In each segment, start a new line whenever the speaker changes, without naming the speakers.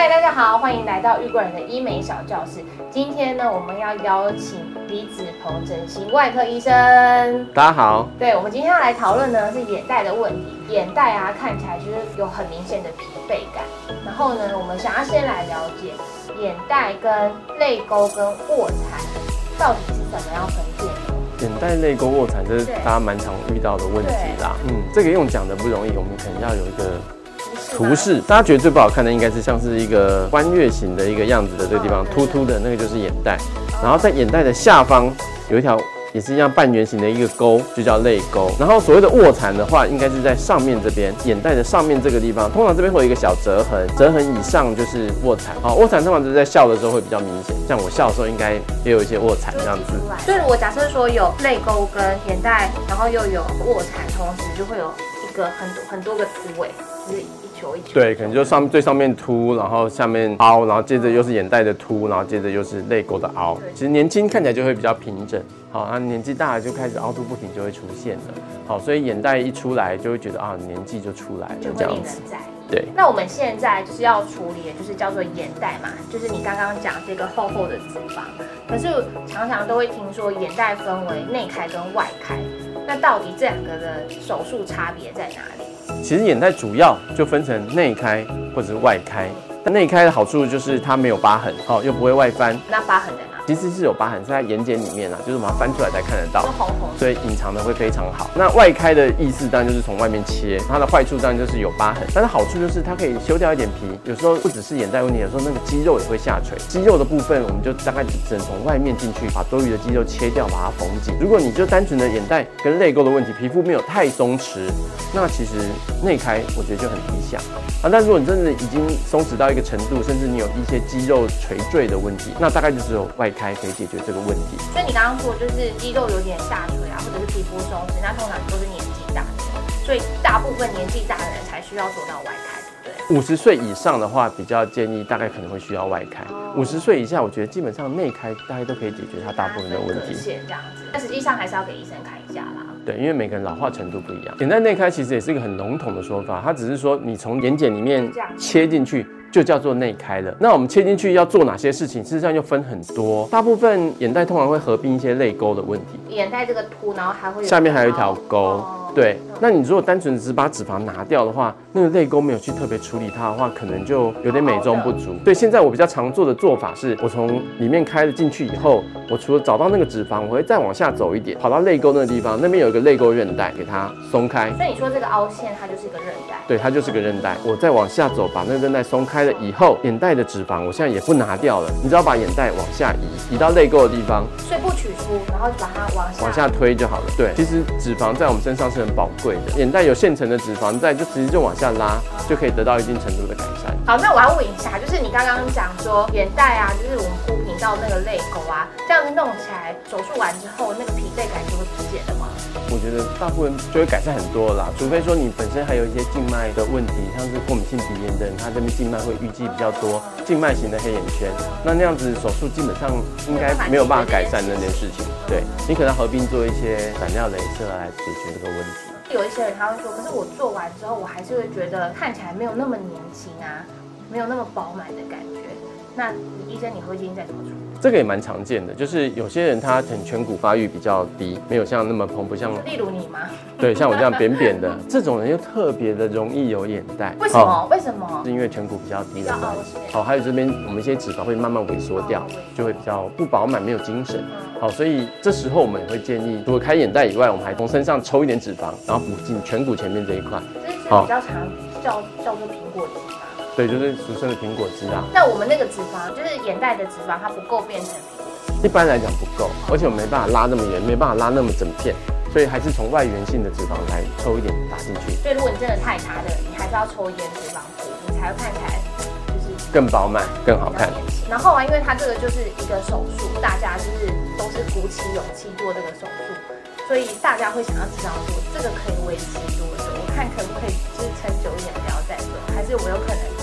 嗨，大家好，欢迎来到玉贵人的医美小教室。今天呢，我们要邀请李子鹏整形外科医生。
大家好，
对，我们今天要来讨论呢是眼袋的问题。眼袋啊，看起来就是有很明显的疲惫感。然后呢，我们想要先来了解眼袋跟泪沟跟卧蚕到底是怎么样分辨的。
眼袋、泪沟、卧蚕，这是大家蛮常遇到的问题啦。嗯，这个用讲的不容易，我们可能要有一个图示。大家觉得最不好看的，应该是像是一个弯月形的一个样子的这个地方，突突的那个就是眼袋。然后在眼袋的下方有一条。也是一样半圆形的一个沟，就叫泪沟。然后所谓的卧蚕的话，应该是在上面这边眼袋的上面这个地方，通常这边会有一个小折痕，折痕以上就是卧蚕。好，卧蚕通常是在笑的时候会比较明显，像我笑的时候应该也有一些卧蚕这样子。
所以我假设说有泪沟跟眼袋，然后又有卧蚕，同时就会有一个很多很多个突尾，就是一球一球。
对，可能就上最上面凸，然后下面凹，然后接着又是眼袋的凸，然后接着又是泪沟的凹。其实年轻看起来就会比较平整。好，那年纪大了就开始凹凸不平，就会出现了。好，所以眼袋一出来，就会觉得啊，年纪就出来了，
这样子。
对。
那我们现在就是要处理的，就是叫做眼袋嘛，就是你刚刚讲这个厚厚的脂肪。可是常常都会听说眼袋分为内开跟外开，那到底这两个的手术差别在哪里？
其实眼袋主要就分成内开或者是外开。但内开的好处就是它没有疤痕，好又不会外翻。
那疤痕在？
其实是有疤痕，是在眼睑里面啊，就是把它翻出来才看得到，所以隐藏的会非常好。那外开的意思当然就是从外面切，它的坏处当然就是有疤痕，但是好处就是它可以修掉一点皮。有时候不只是眼袋问题，有时候那个肌肉也会下垂。肌肉的部分，我们就大概只能从外面进去，把多余的肌肉切掉，把它缝紧。如果你就单纯的眼袋跟泪沟的问题，皮肤没有太松弛，那其实内开我觉得就很理想啊。但如果你真的已经松弛到一个程度，甚至你有一些肌肉垂坠的问题，那大概就只有外开可以解决这个问题。
所以你刚刚说就是肌肉有点下垂啊，或者是皮肤松弛，那通常都是年纪大的，所以大部分年纪大的人才需要做到外开，对不
对？五十岁以上的话，比较建议大概可能会需要外开。五十岁以下，我觉得基本上内开大概都可以解决它大部分的问题。
这样子，但实际上还是要给医生看一下啦。
对，因为每个人老化程度不一样。简单内开其实也是一个很笼统的说法，它只是说你从眼睑里面切进去。就叫做内开了。那我们切进去要做哪些事情？事实上又分很多。大部分眼袋通常会合并一些泪沟的问题。
眼袋这个凸，然后还会
下面还有一条沟。对，那你如果单纯只是把脂肪拿掉的话，那个泪沟没有去特别处理它的话，可能就有点美中不足。对，现在我比较常做的做法是，我从里面开了进去以后，我除了找到那个脂肪，我会再往下走一点，跑到泪沟那个地方，那边有一个泪沟韧带，给它松开。
所以你说这个凹陷，它就是一个韧带？
对，它就是个韧带。我再往下走，把那个韧带松开了以后，眼袋的脂肪我现在也不拿掉了，你只要把眼袋往下移，移到泪沟的地方，
所以不取出，然后就把它往下
往下推就好了。对，其实脂肪在我们身上是。很宝贵的眼袋有现成的脂肪在，就直接就往下拉，就可以得到一定程度的改善。
好，那我要问一下，就是你刚刚讲说眼袋啊，就是我们铺平到那个泪沟啊，这样子弄起来，手术完之后那个疲惫感就会不见了？
我觉得大部分就会改善很多啦，除非说你本身还有一些静脉的问题，像是过敏性鼻炎的人，他这边静脉会淤积比较多，静脉型的黑眼圈，那那样子手术基本上应该没有办法改善那件事情。对你可能合并做一些闪料镭射来解决这个问题。
有一些人他会说，可是我做完之后，我还是会觉得看起来没有那么年轻啊，没有那么饱满的感觉。那医生，你会建议再怎么做？
这个也蛮常见的，就是有些人他可能颧骨发育比较低，没有像那么蓬，不像
例如你吗？
对，像我这样扁扁的，这种人又特别的容易有眼袋。
为什么？为什么？
是因为颧骨比较低的关系。好，还有这边我们一些脂肪会慢慢萎缩掉，就会比较不饱满，没有精神。好，所以这时候我们也会建议，除了开眼袋以外，我们还从身上抽一点脂肪，然后补进颧骨前面这一块。
这是比较常叫叫做苹果肌。
对，就是俗称的苹果肌啊。
那我们那个脂肪，就是眼袋的脂肪，它不够变成苹果
肌。一般来讲不够，而且我没办法拉那么远，没办法拉那么整片，所以还是从外源性的脂肪来抽一点打进去。
所以如果你真的太差的，你还是要抽一点脂肪补，你才会看起来就是
更饱满、更好看。
然后啊，因为它这个就是一个手术，大家就是都是鼓起勇气做这个手术，所以大家会想要知道说这个可以维持多久？我看可不可以支撑久一点，不要再做，还是我有可能？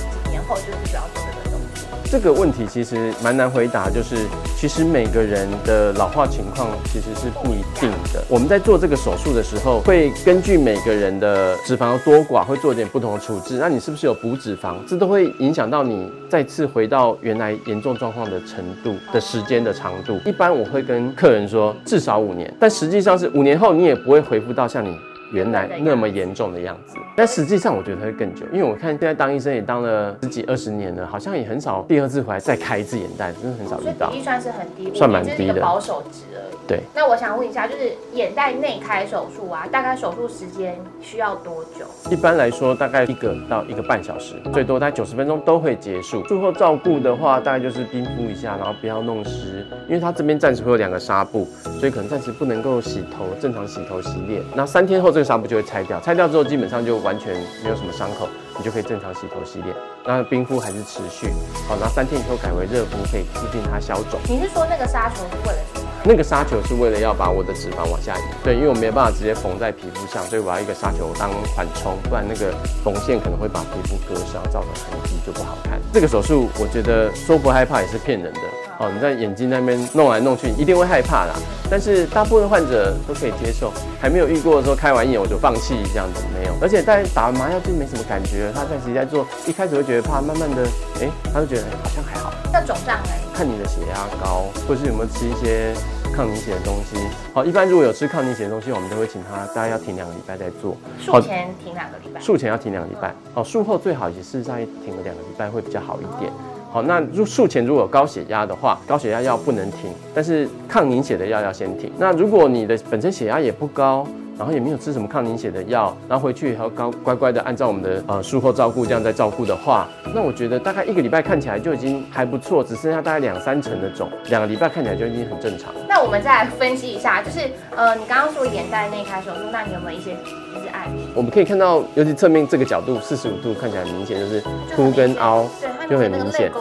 后就是需要做这个东西。
这个问题其实蛮难回答，就是其实每个人的老化情况其实是不一定的。我们在做这个手术的时候，会根据每个人的脂肪多寡，会做一点不同的处置。那你是不是有补脂肪？这都会影响到你再次回到原来严重状况的程度的时间的长度。一般我会跟客人说，至少五年，但实际上是五年后你也不会回复到像你。原来那么严重的样子，但实际上我觉得会更久，因为我看现在当医生也当了十几二十年了，好像也很少第二次回来再开一次眼袋，真的很少遇到。
比例算是很低，
算蛮低的
保守值而已。
对。
那我想问一下，就是眼袋内开手术啊，大概手术时间需要多久？
一般来说，大概一个到一个半小时，最多大概九十分钟都会结束。术后照顾的话，大概就是冰敷一下，然后不要弄湿，因为它这边暂时会有两个纱布，所以可能暂时不能够洗头，正常洗头洗脸。那三天后这个纱布就会拆掉。拆掉之后，基本上就完全没有什么伤口，你就可以正常洗头洗脸。那冰敷还是持续，好，那三天以后改为热敷，可以促进它消肿。
你是说那个纱球是为了？
那个纱球是为了要把我的脂肪往下移。对，因为我没有办法直接缝在皮肤上，所以我要一个纱球当缓冲，不然那个缝线可能会把皮肤割伤，造成痕迹就不好看。这个手术我觉得说不害怕也是骗人的。哦，你在眼睛那边弄来弄去，一定会害怕啦。但是大部分患者都可以接受，还没有遇过说开完眼我就放弃这样子没有。而且在打完麻药就没什么感觉，他在实际在做，一开始会觉得怕，慢慢的，哎，他就觉得好像还好。
那肿胀呢？
看你的血压高，或是有没有吃一些抗凝血的东西。好，一般如果有吃抗凝血的东西，我们都会请他大概要停两个礼拜再做。
术前停两个礼拜。
术前要停两个礼拜。好，术后最好也是在停了两个礼拜会比较好一点。好，那入术前如果有高血压的话，高血压药不能停，但是抗凝血的药要先停。那如果你的本身血压也不高，然后也没有吃什么抗凝血的药，然后回去还要高乖乖的按照我们的呃术后照顾这样在照顾的话，那我觉得大概一个礼拜看起来就已经还不错，只剩下大概两三成的肿，两个礼拜看起来就已经很正常。
那我们再来分析一下，就是呃你刚刚说眼袋内开手术，那你有没有一些就是案例？
我们可以看到，尤其侧面这个角度四十五度看起来明显就是凸跟凹，
对，就很明显。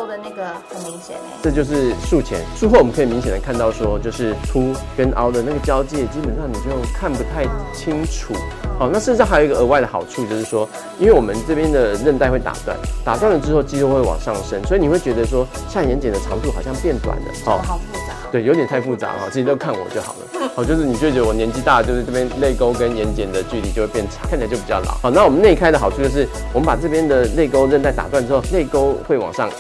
明显哎。
这就是术前，术后我们可以明显的看到说，就是凸跟凹的那个交界，基本上你就看不太。清楚，好，那事实上还有一个额外的好处，就是说，因为我们这边的韧带会打断，打断了之后肌肉会往上升，所以你会觉得说下眼睑的长度好像变短了，
好，好复杂，
对，有点太复杂了，其实都看我就好了，好，就是你就觉得我年纪大，就是这边泪沟跟眼睑的距离就会变长，看起来就比较老，好，那我们内开的好处就是我们把这边的泪沟韧带打断之后，泪沟会往上移。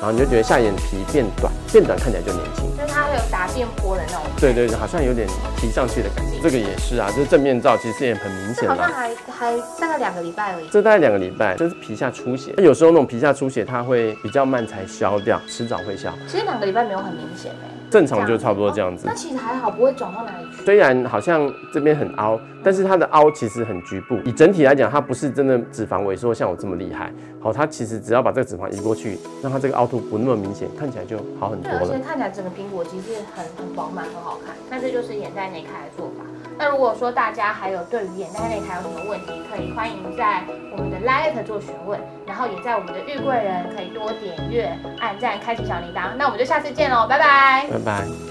然后你就觉得下眼皮变短，变短看起来就年轻，
就是它会有打变坡的那种。
对对，好像有点提上去的感觉。这个也是啊，就是正面照，其实也很明显。
好像还还大概两个礼拜而已。
这大概两个礼拜，就是皮下出血。有时候那种皮下出血，它会比较慢才消掉，迟早会消。
其实两个礼拜没有很明显哎。
正常就差不多这样子。
那其实还好，不会转到哪里去。
虽然好像这边很凹，但是它的凹其实很局部。以整体来讲，它不是真的脂肪萎缩像我这么厉害。好，它其实只要把这个脂肪移过去，让它这个凹凸不那么明显，看起来就好很多了。而
且看起来整个苹果肌是很很饱满，很好看。那这就是眼袋内开的做法。那如果说大家还有对于眼袋内还有什么问题，可以欢迎在我们的 Live 做询问，然后也在我们的玉贵人可以多点阅、按赞、开启小铃铛。那我们就下次见喽，拜拜。
拜拜。